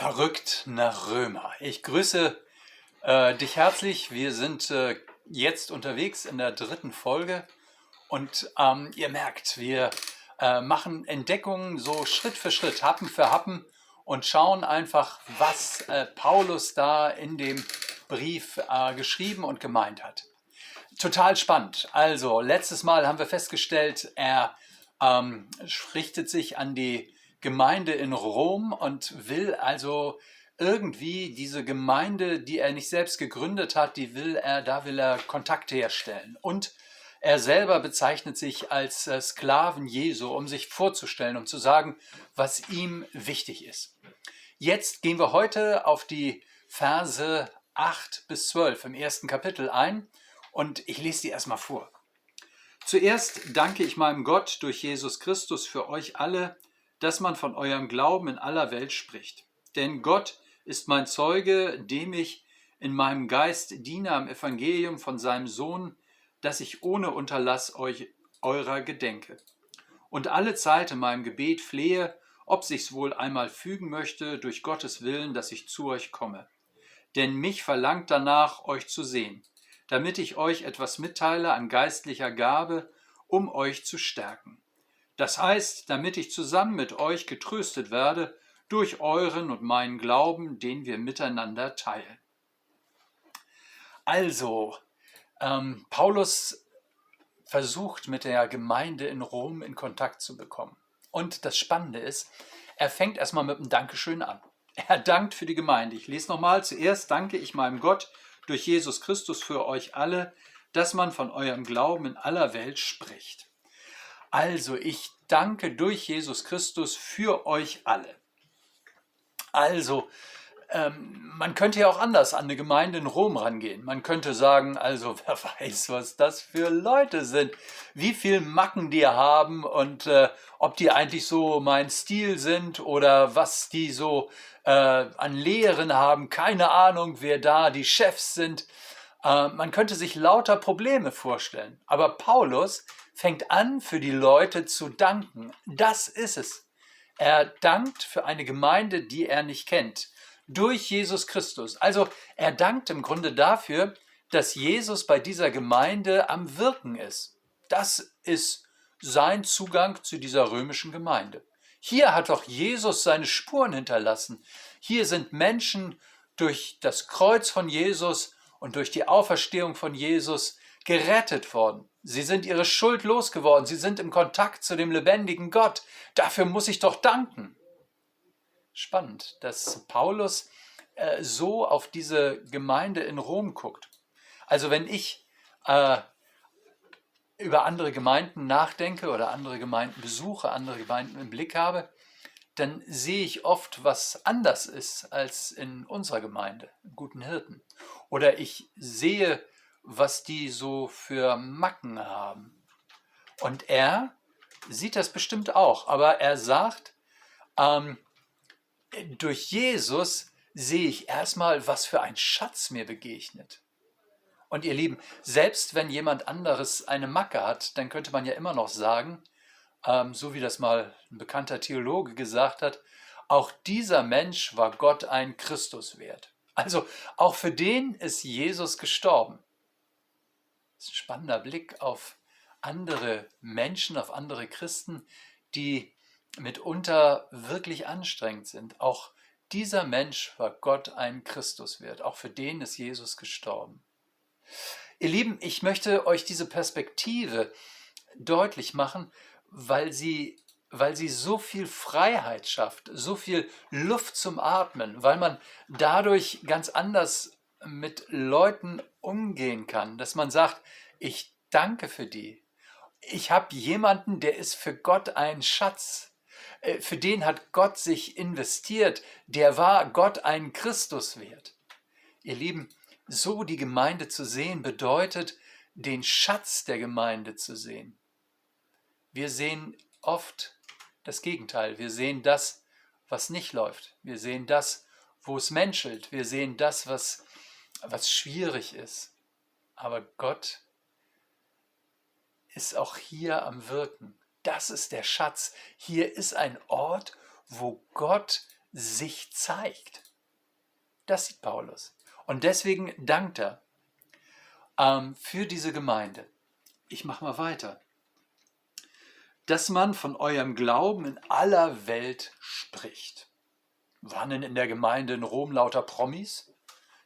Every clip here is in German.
Verrückt nach Römer. Ich grüße äh, dich herzlich. Wir sind äh, jetzt unterwegs in der dritten Folge und ähm, ihr merkt, wir äh, machen Entdeckungen so Schritt für Schritt, Happen für Happen und schauen einfach, was äh, Paulus da in dem Brief äh, geschrieben und gemeint hat. Total spannend. Also, letztes Mal haben wir festgestellt, er ähm, richtet sich an die Gemeinde in Rom und will also irgendwie diese Gemeinde, die er nicht selbst gegründet hat, die will er, da will er Kontakte herstellen. Und er selber bezeichnet sich als äh, Sklaven Jesu, um sich vorzustellen, um zu sagen, was ihm wichtig ist. Jetzt gehen wir heute auf die Verse 8 bis 12 im ersten Kapitel ein und ich lese die erstmal vor. Zuerst danke ich meinem Gott durch Jesus Christus für euch alle, dass man von eurem Glauben in aller Welt spricht. Denn Gott ist mein Zeuge, dem ich in meinem Geist diene am Evangelium von seinem Sohn, dass ich ohne Unterlass euch eurer gedenke. Und alle Zeit in meinem Gebet flehe, ob sich's wohl einmal fügen möchte, durch Gottes Willen, dass ich zu euch komme. Denn mich verlangt danach, euch zu sehen, damit ich euch etwas mitteile an geistlicher Gabe, um euch zu stärken das heißt, damit ich zusammen mit euch getröstet werde durch euren und meinen Glauben, den wir miteinander teilen. Also, ähm, Paulus versucht mit der Gemeinde in Rom in Kontakt zu bekommen. Und das Spannende ist, er fängt erstmal mit einem Dankeschön an. Er dankt für die Gemeinde. Ich lese nochmal. Zuerst danke ich meinem Gott durch Jesus Christus für euch alle, dass man von eurem Glauben in aller Welt spricht. Also ich danke durch Jesus Christus für euch alle. Also, ähm, man könnte ja auch anders an eine Gemeinde in Rom rangehen. Man könnte sagen, also wer weiß, was das für Leute sind, wie viel Macken die haben und äh, ob die eigentlich so mein Stil sind oder was die so äh, an Lehren haben. Keine Ahnung, wer da die Chefs sind. Äh, man könnte sich lauter Probleme vorstellen. Aber Paulus fängt an, für die Leute zu danken. Das ist es. Er dankt für eine Gemeinde, die er nicht kennt, durch Jesus Christus. Also er dankt im Grunde dafür, dass Jesus bei dieser Gemeinde am Wirken ist. Das ist sein Zugang zu dieser römischen Gemeinde. Hier hat doch Jesus seine Spuren hinterlassen. Hier sind Menschen durch das Kreuz von Jesus und durch die Auferstehung von Jesus gerettet worden. Sie sind ihre Schuld losgeworden. Sie sind im Kontakt zu dem lebendigen Gott. Dafür muss ich doch danken. Spannend, dass Paulus äh, so auf diese Gemeinde in Rom guckt. Also wenn ich äh, über andere Gemeinden nachdenke oder andere Gemeinden besuche, andere Gemeinden im Blick habe, dann sehe ich oft, was anders ist als in unserer Gemeinde, im guten Hirten. Oder ich sehe was die so für Macken haben. Und er sieht das bestimmt auch, aber er sagt, ähm, durch Jesus sehe ich erstmal, was für ein Schatz mir begegnet. Und ihr Lieben, selbst wenn jemand anderes eine Macke hat, dann könnte man ja immer noch sagen, ähm, so wie das mal ein bekannter Theologe gesagt hat, auch dieser Mensch war Gott ein Christus wert. Also auch für den ist Jesus gestorben. Das ist ein spannender Blick auf andere Menschen, auf andere Christen, die mitunter wirklich anstrengend sind. Auch dieser Mensch war Gott ein Christus wert. Auch für den ist Jesus gestorben. Ihr Lieben, ich möchte euch diese Perspektive deutlich machen, weil sie, weil sie so viel Freiheit schafft, so viel Luft zum Atmen, weil man dadurch ganz anders mit Leuten umgehen kann, dass man sagt, ich danke für die. Ich habe jemanden, der ist für Gott ein Schatz. Äh, für den hat Gott sich investiert. Der war Gott ein Christus wert. Ihr Lieben, so die Gemeinde zu sehen, bedeutet, den Schatz der Gemeinde zu sehen. Wir sehen oft das Gegenteil. Wir sehen das, was nicht läuft. Wir sehen das, wo es menschelt. Wir sehen das, was was schwierig ist. Aber Gott ist auch hier am Wirken. Das ist der Schatz. Hier ist ein Ort, wo Gott sich zeigt. Das sieht Paulus. Und deswegen dankt er ähm, für diese Gemeinde. Ich mache mal weiter. Dass man von eurem Glauben in aller Welt spricht. Waren denn in der Gemeinde in Rom lauter Promis?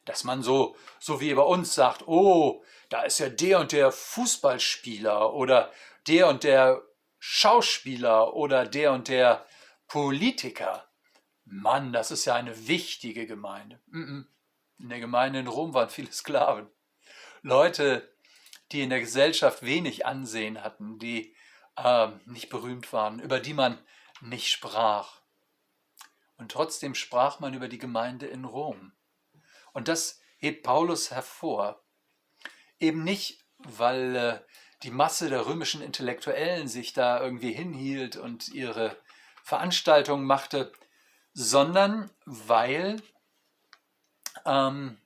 Dass man so, so wie bei uns sagt, oh, da ist ja der und der Fußballspieler oder der und der Schauspieler oder der und der Politiker. Mann, das ist ja eine wichtige Gemeinde. In der Gemeinde in Rom waren viele Sklaven. Leute, die in der Gesellschaft wenig Ansehen hatten, die äh, nicht berühmt waren, über die man nicht sprach. Und trotzdem sprach man über die Gemeinde in Rom. Und das hebt Paulus hervor. Eben nicht, weil äh, die Masse der römischen Intellektuellen sich da irgendwie hinhielt und ihre Veranstaltungen machte, sondern weil, ähm,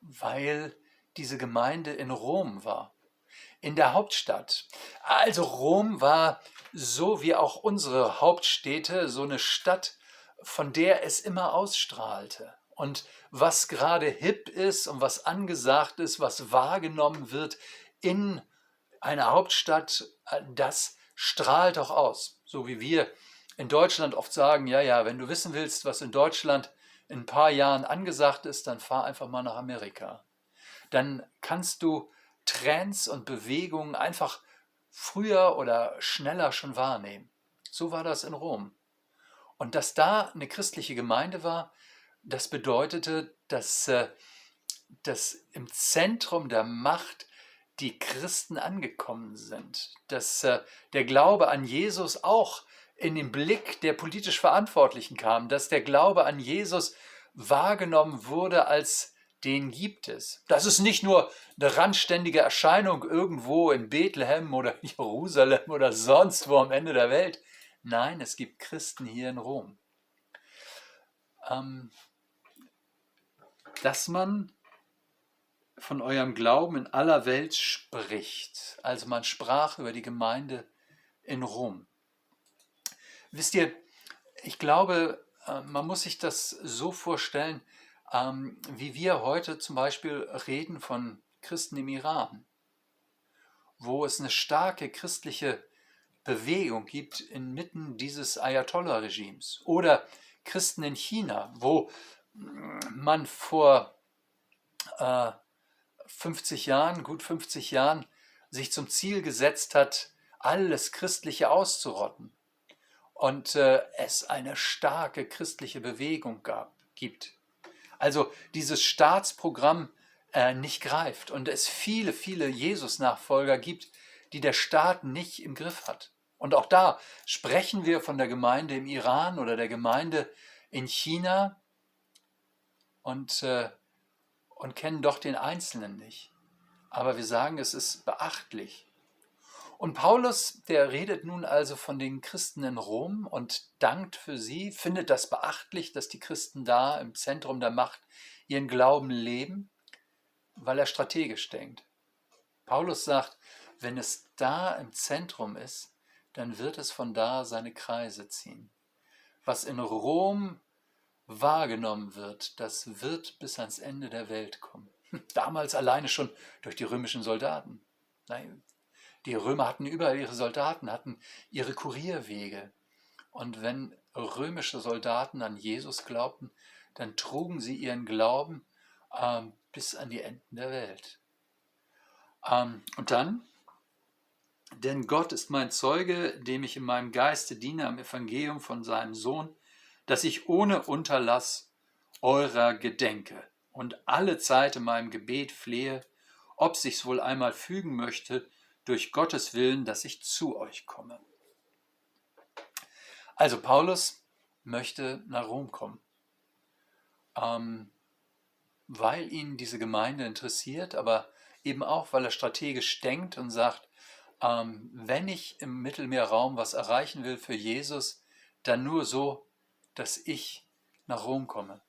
weil diese Gemeinde in Rom war, in der Hauptstadt. Also Rom war so wie auch unsere Hauptstädte so eine Stadt, von der es immer ausstrahlte. Und was gerade hip ist und was angesagt ist, was wahrgenommen wird in einer Hauptstadt, das strahlt auch aus. So wie wir in Deutschland oft sagen, ja, ja, wenn du wissen willst, was in Deutschland in ein paar Jahren angesagt ist, dann fahr einfach mal nach Amerika. Dann kannst du Trends und Bewegungen einfach früher oder schneller schon wahrnehmen. So war das in Rom. Und dass da eine christliche Gemeinde war, das bedeutete, dass, äh, dass im Zentrum der Macht die Christen angekommen sind, dass äh, der Glaube an Jesus auch in den Blick der politisch Verantwortlichen kam, dass der Glaube an Jesus wahrgenommen wurde als den gibt es. Das ist nicht nur eine randständige Erscheinung irgendwo in Bethlehem oder Jerusalem oder sonst wo am Ende der Welt. Nein, es gibt Christen hier in Rom. Ähm, dass man von eurem Glauben in aller Welt spricht. Also man sprach über die Gemeinde in Rom. Wisst ihr, ich glaube, äh, man muss sich das so vorstellen, ähm, wie wir heute zum Beispiel reden von Christen im Iran, wo es eine starke christliche Bewegung gibt inmitten dieses Ayatollah-Regimes. Oder Christen in China, wo man vor äh, 50 Jahren, gut 50 Jahren, sich zum Ziel gesetzt hat, alles Christliche auszurotten. Und äh, es eine starke christliche Bewegung gab, gibt. Also dieses Staatsprogramm äh, nicht greift und es viele, viele Jesus-Nachfolger gibt, die der Staat nicht im Griff hat. Und auch da sprechen wir von der Gemeinde im Iran oder der Gemeinde in China und äh, und kennen doch den Einzelnen nicht. Aber wir sagen, es ist beachtlich. Und Paulus, der redet nun also von den Christen in Rom und dankt für sie, findet das beachtlich, dass die Christen da im Zentrum der Macht ihren Glauben leben, weil er strategisch denkt. Paulus sagt, wenn es da im Zentrum ist, dann wird es von da seine Kreise ziehen. Was in Rom wahrgenommen wird, das wird bis ans Ende der Welt kommen. Damals alleine schon durch die römischen Soldaten. Nein, die Römer hatten überall ihre Soldaten, hatten ihre Kurierwege. Und wenn römische Soldaten an Jesus glaubten, dann trugen sie ihren Glauben ähm, bis an die Enden der Welt. Ähm, und dann, denn Gott ist mein Zeuge, dem ich in meinem Geiste diene am Evangelium von seinem Sohn, dass ich ohne Unterlass eurer gedenke und alle Zeit in meinem Gebet flehe, ob sich's wohl einmal fügen möchte, durch Gottes Willen, dass ich zu euch komme. Also Paulus möchte nach Rom kommen, ähm, weil ihn diese Gemeinde interessiert, aber eben auch, weil er strategisch denkt und sagt, ähm, wenn ich im Mittelmeerraum was erreichen will für Jesus, dann nur so, dass ich nach Rom komme.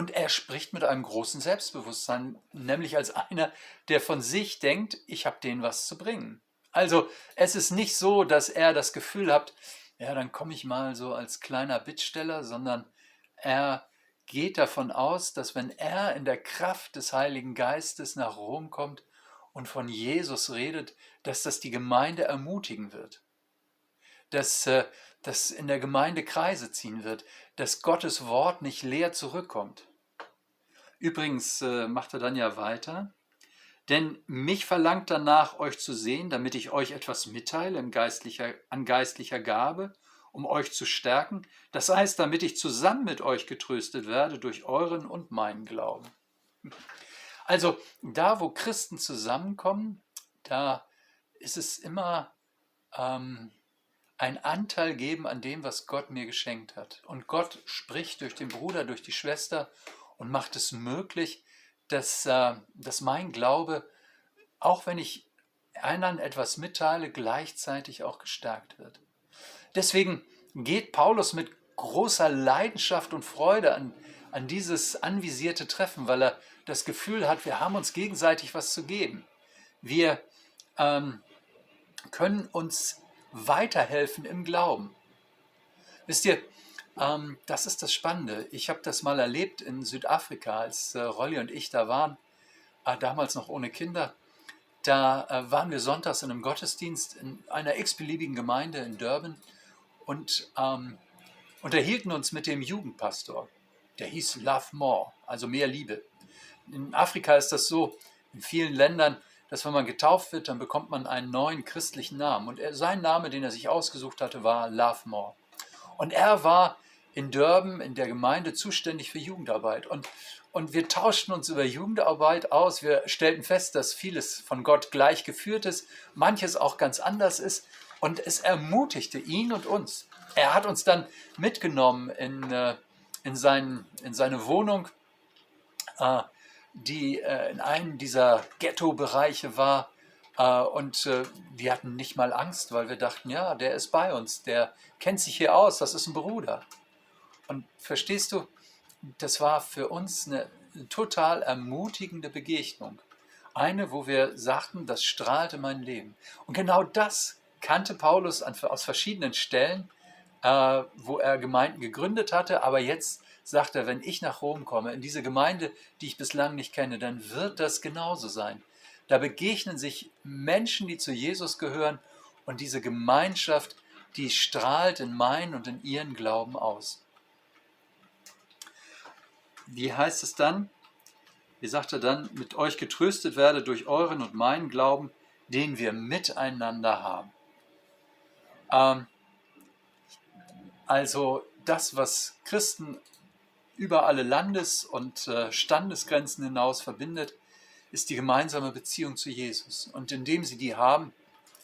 Und er spricht mit einem großen Selbstbewusstsein, nämlich als einer, der von sich denkt, ich habe denen was zu bringen. Also es ist nicht so, dass er das Gefühl hat, ja, dann komme ich mal so als kleiner Bittsteller, sondern er geht davon aus, dass wenn er in der Kraft des Heiligen Geistes nach Rom kommt und von Jesus redet, dass das die Gemeinde ermutigen wird. Dass äh, das in der Gemeinde Kreise ziehen wird, dass Gottes Wort nicht leer zurückkommt. Übrigens äh, macht er dann ja weiter. Denn mich verlangt danach, euch zu sehen, damit ich euch etwas mitteile geistlicher, an geistlicher Gabe um euch zu stärken, das heißt, damit ich zusammen mit euch getröstet werde durch euren und meinen Glauben. Also da, wo Christen zusammenkommen, da ist es immer ähm, ein Anteil geben an dem, was Gott mir geschenkt hat. Und Gott spricht durch den Bruder, durch die Schwester und macht es möglich, dass, äh, dass mein Glaube, auch wenn ich anderen etwas mitteile, gleichzeitig auch gestärkt wird. Deswegen geht Paulus mit großer Leidenschaft und Freude an, an dieses anvisierte Treffen, weil er das Gefühl hat, wir haben uns gegenseitig was zu geben. Wir ähm, können uns weiterhelfen im Glauben. Wisst ihr, ähm, das ist das Spannende. Ich habe das mal erlebt in Südafrika, als äh, Rolli und ich da waren, äh, damals noch ohne Kinder. Da äh, waren wir sonntags in einem Gottesdienst in einer x-beliebigen Gemeinde in Durban und ähm, unterhielten uns mit dem Jugendpastor. Der hieß Love More, also mehr Liebe. In Afrika ist das so, in vielen Ländern, dass wenn man getauft wird, dann bekommt man einen neuen christlichen Namen. Und er, sein Name, den er sich ausgesucht hatte, war Love More. Und er war in Durban, in der Gemeinde, zuständig für Jugendarbeit. Und, und wir tauschten uns über Jugendarbeit aus. Wir stellten fest, dass vieles von Gott gleich geführt ist, manches auch ganz anders ist. Und es ermutigte ihn und uns. Er hat uns dann mitgenommen in, äh, in, sein, in seine Wohnung, äh, die äh, in einem dieser Ghetto-Bereiche war. Und wir hatten nicht mal Angst, weil wir dachten, ja, der ist bei uns, der kennt sich hier aus, das ist ein Bruder. Und verstehst du, das war für uns eine total ermutigende Begegnung. Eine, wo wir sagten, das strahlte mein Leben. Und genau das kannte Paulus aus verschiedenen Stellen, äh, wo er Gemeinden gegründet hatte, aber jetzt sagt er, wenn ich nach Rom komme, in diese Gemeinde, die ich bislang nicht kenne, dann wird das genauso sein. Da begegnen sich Menschen, die zu Jesus gehören und diese Gemeinschaft, die strahlt in meinen und in ihren Glauben aus. Wie heißt es dann? Wie sagt er dann, mit euch getröstet werde durch euren und meinen Glauben, den wir miteinander haben. Ähm, also das, was Christen über alle Landes- und äh, Standesgrenzen hinaus verbindet, ist die gemeinsame Beziehung zu Jesus. Und indem sie die haben,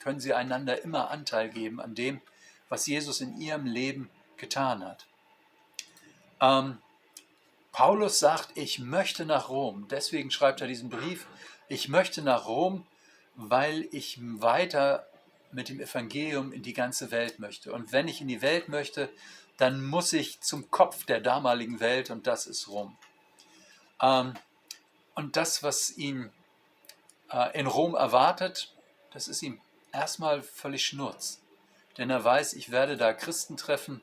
können sie einander immer Anteil geben an dem, was Jesus in ihrem Leben getan hat. Ähm, Paulus sagt, ich möchte nach Rom. Deswegen schreibt er diesen Brief. Ich möchte nach Rom, weil ich weiter mit dem Evangelium in die ganze Welt möchte. Und wenn ich in die Welt möchte, dann muss ich zum Kopf der damaligen Welt und das ist Rom. Ähm, und das, was ihn äh, in Rom erwartet, das ist ihm erstmal völlig schnurz. Denn er weiß, ich werde da Christen treffen,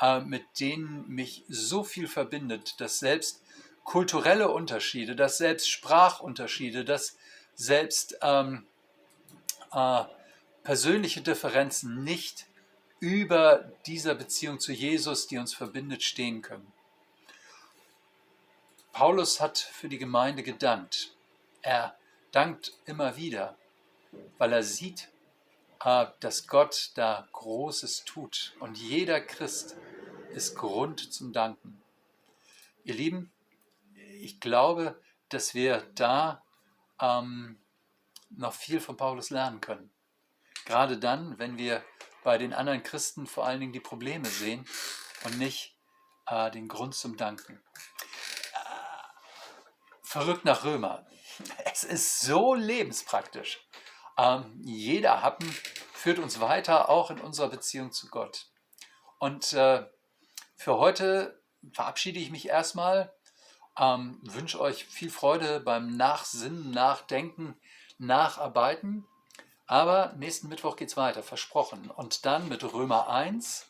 äh, mit denen mich so viel verbindet, dass selbst kulturelle Unterschiede, dass selbst Sprachunterschiede, dass selbst ähm, äh, persönliche Differenzen nicht über dieser Beziehung zu Jesus, die uns verbindet, stehen können. Paulus hat für die Gemeinde gedankt. Er dankt immer wieder, weil er sieht, dass Gott da Großes tut. Und jeder Christ ist Grund zum Danken. Ihr Lieben, ich glaube, dass wir da ähm, noch viel von Paulus lernen können. Gerade dann, wenn wir bei den anderen Christen vor allen Dingen die Probleme sehen und nicht äh, den Grund zum Danken. Verrückt nach Römer. Es ist so lebenspraktisch ähm, jeder Happen führt uns weiter, auch in unserer Beziehung zu Gott. Und äh, für heute verabschiede ich mich erstmal, ähm, wünsche euch viel Freude beim Nachsinnen, Nachdenken, Nacharbeiten. Aber nächsten Mittwoch geht es weiter, versprochen. Und dann mit Römer 1,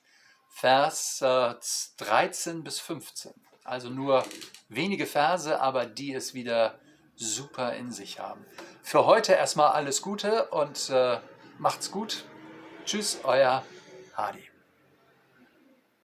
Vers äh, 13 bis 15. Also nur wenige Verse, aber die es wieder super in sich haben. Für heute erstmal alles Gute und äh, macht's gut. Tschüss, euer Hadi.